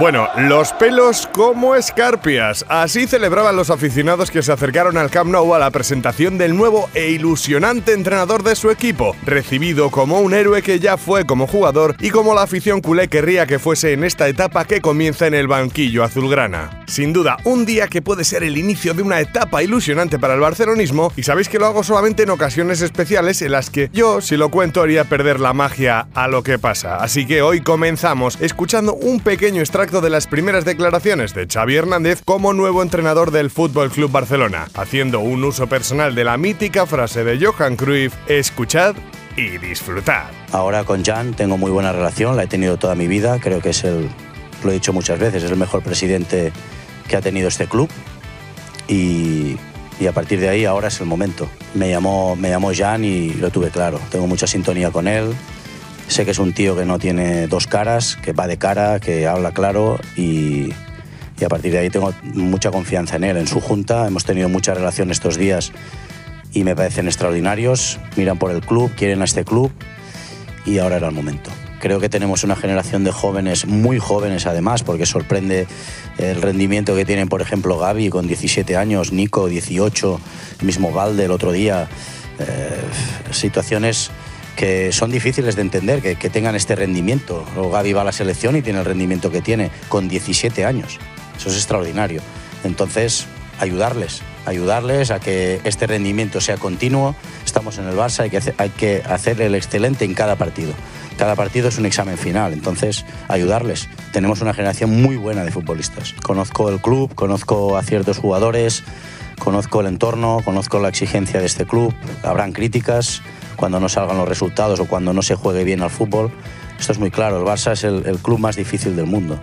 Bueno, los pelos como escarpias. Así celebraban los aficionados que se acercaron al Camp Nou a la presentación del nuevo e ilusionante entrenador de su equipo, recibido como un héroe que ya fue como jugador y como la afición culé querría que fuese en esta etapa que comienza en el banquillo azulgrana. Sin duda, un día que puede ser el inicio de una etapa ilusionante para el barcelonismo y sabéis que lo hago solamente en ocasiones especiales en las que yo, si lo cuento, haría perder la magia a lo que pasa. Así que hoy comenzamos escuchando un pequeño extracto de las primeras declaraciones de Xavi Hernández como nuevo entrenador del Fútbol Club Barcelona, haciendo un uso personal de la mítica frase de Johan Cruyff: escuchad y disfrutad. Ahora con Jan tengo muy buena relación, la he tenido toda mi vida, creo que es el, lo he dicho muchas veces, es el mejor presidente que ha tenido este club y, y a partir de ahí ahora es el momento. Me llamó, me llamó Jan y lo tuve claro, tengo mucha sintonía con él, Sé que es un tío que no tiene dos caras, que va de cara, que habla claro y, a partir de ahí tengo mucha confianza en él, en su junta. Hemos tenido mucha relación estos días y me parecen extraordinarios. Miran por el club, quieren a este club y ahora era el momento. Creo que tenemos una generación de jóvenes, muy jóvenes además, porque sorprende el rendimiento que tienen, por ejemplo, Gaby con 17 años, Nico 18, el mismo Valde el otro día. Eh, situaciones que son difíciles de entender, que, que tengan este rendimiento. O Gaby va a la selección y tiene el rendimiento que tiene con 17 años. Eso es extraordinario. Entonces, ayudarles, ayudarles a que este rendimiento sea continuo. Estamos en el Barça, hay que, hay que hacer el excelente en cada partido. Cada partido es un examen final, entonces ayudarles. Tenemos una generación muy buena de futbolistas. Conozco el club, conozco a ciertos jugadores, conozco el entorno, conozco la exigencia de este club. Habrán críticas, cuando no salgan los resultados o cuando no se juegue bien al fútbol. Esto es muy claro, el Barça es el, club más difícil del mundo,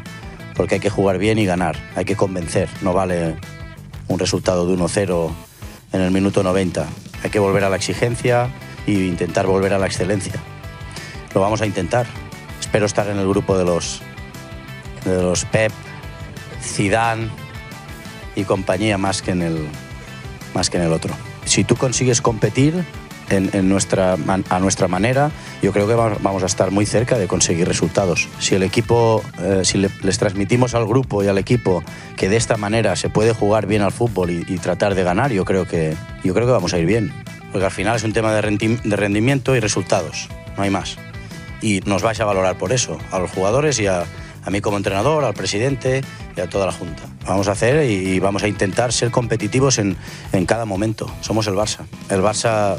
porque hay que jugar bien y ganar, hay que convencer, no vale un resultado de 1-0 en el minuto 90, hay que volver a la exigencia e intentar volver a la excelencia. Lo vamos a intentar. Espero estar en el grupo de los, de los Pep, Zidane y compañía más que en el, más que en el otro. Si tú consigues competir, en, nuestra, a nuestra manera, yo creo que vamos a estar muy cerca de conseguir resultados. Si el equipo, eh, si le, les transmitimos al grupo y al equipo que de esta manera se puede jugar bien al fútbol y, tratar de ganar, yo creo, que, yo creo que vamos a ir bien. Porque al final es un tema de, de rendimiento y resultados, no hay más. Y nos vais a valorar por eso, a los jugadores y a, a mí como entrenador, al presidente y a toda la Junta. Vamos a hacer y vamos a intentar ser competitivos en, en cada momento. Somos el Barça. El Barça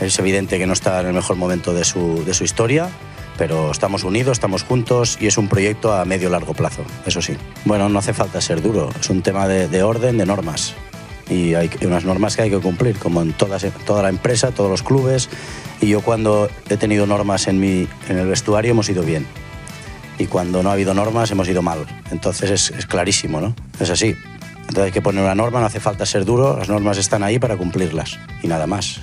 es evidente que no está en el mejor momento de su, de su historia, pero estamos unidos, estamos juntos y es un proyecto a medio largo plazo, eso sí. Bueno, no hace falta ser duro, es un tema de, de orden, de normas. Y hay unas normas que hay que cumplir, como en todas, toda la empresa, todos los clubes. Y yo cuando he tenido normas en, mi, en el vestuario hemos ido bien. Y cuando no ha habido normas hemos ido mal. Entonces es, clarísimo, ¿no? Es así. Entonces hay que poner una norma, no hace falta ser duro, las normas están ahí para cumplirlas. Y nada más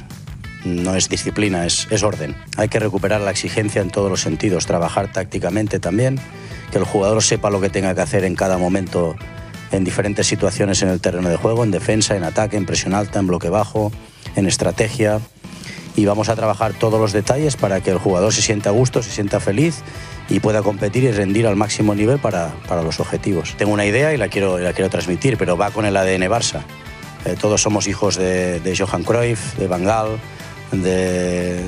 no es disciplina, es, es, orden. Hay que recuperar la exigencia en todos los sentidos, trabajar tácticamente también, que el jugador sepa lo que tenga que hacer en cada momento en diferentes situaciones en el terreno de juego, en defensa, en ataque, en presión alta, en bloque bajo, en estrategia. Y vamos a trabajar todos los detalles para que el jugador se sienta a gusto, se sienta feliz y pueda competir y rendir al máximo nivel para, para los objetivos. Tengo una idea y la quiero, la quiero transmitir, pero va con el ADN Barça. Eh, todos somos hijos de, de Johan Cruyff, de Van Gaal, de,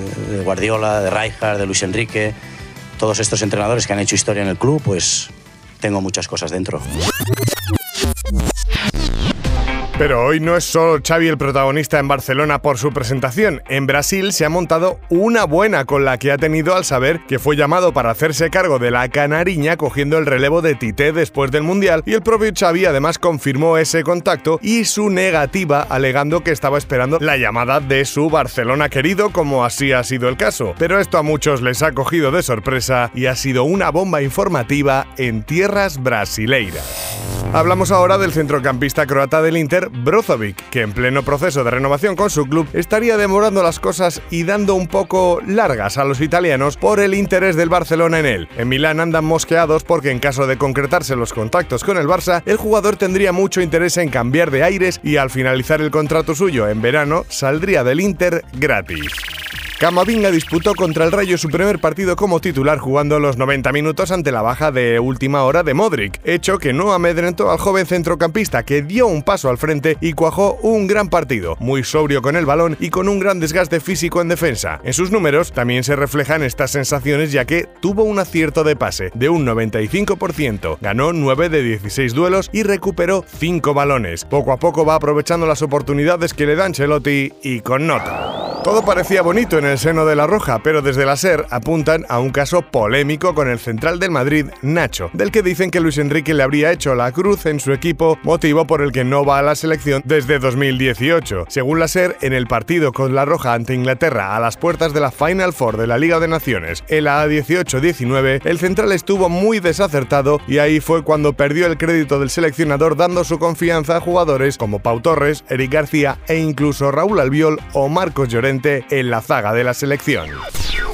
Guardiola, de Rijkaard, de Luis Enrique, todos estos entrenadores que han hecho historia en el club, pues tengo muchas cosas dentro. Pero hoy no es solo Xavi el protagonista en Barcelona por su presentación. En Brasil se ha montado una buena con la que ha tenido al saber que fue llamado para hacerse cargo de la canariña cogiendo el relevo de Tite después del Mundial y el propio Xavi además confirmó ese contacto y su negativa alegando que estaba esperando la llamada de su Barcelona querido como así ha sido el caso. Pero esto a muchos les ha cogido de sorpresa y ha sido una bomba informativa en tierras brasileiras. Hablamos ahora del centrocampista croata del Inter, Brozovic, que en pleno proceso de renovación con su club estaría demorando las cosas y dando un poco largas a los italianos por el interés del Barcelona en él. En Milán andan mosqueados porque en caso de concretarse los contactos con el Barça, el jugador tendría mucho interés en cambiar de aires y al finalizar el contrato suyo en verano saldría del Inter gratis. Camavinga disputó contra el Rayo su primer partido como titular jugando los 90 minutos ante la baja de última hora de Modric, hecho que no amedrentó al joven centrocampista que dio un paso al frente y cuajó un gran partido, muy sobrio con el balón y con un gran desgaste físico en defensa. En sus números también se reflejan estas sensaciones ya que tuvo un acierto de pase de un 95%, ganó 9 de 16 duelos y recuperó 5 balones. Poco a poco va aprovechando las oportunidades que le dan Chelotti y con nota. Todo parecía bonito en el seno de la Roja, pero desde la SER apuntan a un caso polémico con el central del Madrid, Nacho, del que dicen que Luis Enrique le habría hecho la cruz en su equipo, motivo por el que no va a la selección desde 2018. Según la SER, en el partido con la Roja ante Inglaterra a las puertas de la Final Four de la Liga de Naciones, el A18-19, el central estuvo muy desacertado y ahí fue cuando perdió el crédito del seleccionador dando su confianza a jugadores como Pau Torres, Eric García e incluso Raúl Albiol o Marcos Llorente en la zaga de la selección.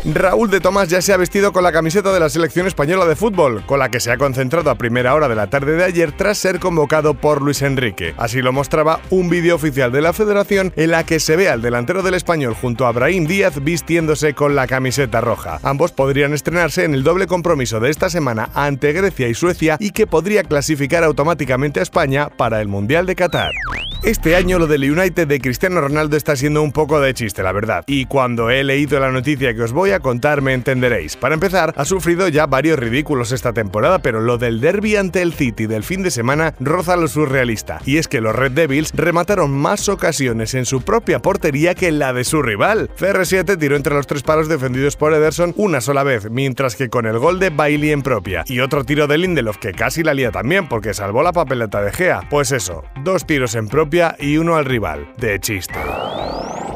Raúl de Tomás ya se ha vestido con la camiseta de la selección española de fútbol, con la que se ha concentrado a primera hora de la tarde de ayer tras ser convocado por Luis Enrique. Así lo mostraba un vídeo oficial de la federación en la que se ve al delantero del español junto a Brahim Díaz vistiéndose con la camiseta roja. Ambos podrían estrenarse en el doble compromiso de esta semana ante Grecia y Suecia y que podría clasificar automáticamente a España para el Mundial de Qatar. Este año lo del United de Cristiano Ronaldo está siendo un poco de chiste, la verdad. Y cuando he leído la noticia que os voy a contar me entenderéis. Para empezar, ha sufrido ya varios ridículos esta temporada, pero lo del derby ante el City del fin de semana roza lo surrealista. Y es que los Red Devils remataron más ocasiones en su propia portería que en la de su rival. CR7 tiró entre los tres palos defendidos por Ederson una sola vez, mientras que con el gol de Bailey en propia y otro tiro de Lindelof que casi la lía también porque salvó la papeleta de Gea. Pues eso, dos tiros en propia y uno al rival, de chiste.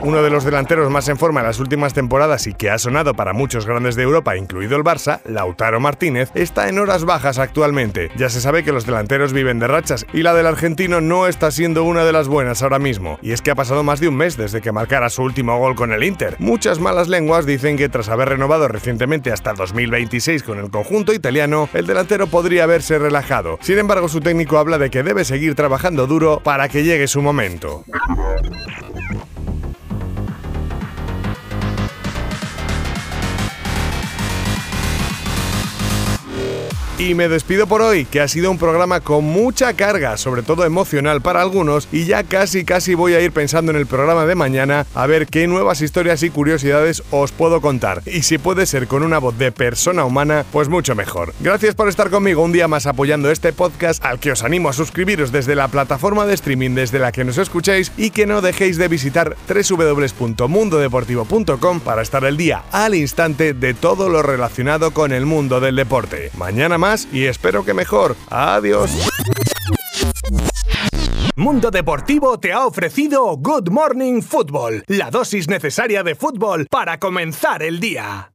Uno de los delanteros más en forma en las últimas temporadas y que ha sonado para muchos grandes de Europa, incluido el Barça, Lautaro Martínez, está en horas bajas actualmente. Ya se sabe que los delanteros viven de rachas y la del argentino no está siendo una de las buenas ahora mismo. Y es que ha pasado más de un mes desde que marcara su último gol con el Inter. Muchas malas lenguas dicen que tras haber renovado recientemente hasta 2026 con el conjunto italiano, el delantero podría haberse relajado. Sin embargo, su técnico habla de que debe seguir trabajando duro para que llegue su momento. Y me despido por hoy, que ha sido un programa con mucha carga, sobre todo emocional para algunos, y ya casi casi voy a ir pensando en el programa de mañana a ver qué nuevas historias y curiosidades os puedo contar. Y si puede ser con una voz de persona humana, pues mucho mejor. Gracias por estar conmigo un día más apoyando este podcast, al que os animo a suscribiros desde la plataforma de streaming desde la que nos escuchéis y que no dejéis de visitar www.mundodeportivo.com para estar el día al instante de todo lo relacionado con el mundo del deporte. Mañana y espero que mejor. Adiós. Mundo Deportivo te ha ofrecido Good Morning Football, la dosis necesaria de fútbol para comenzar el día.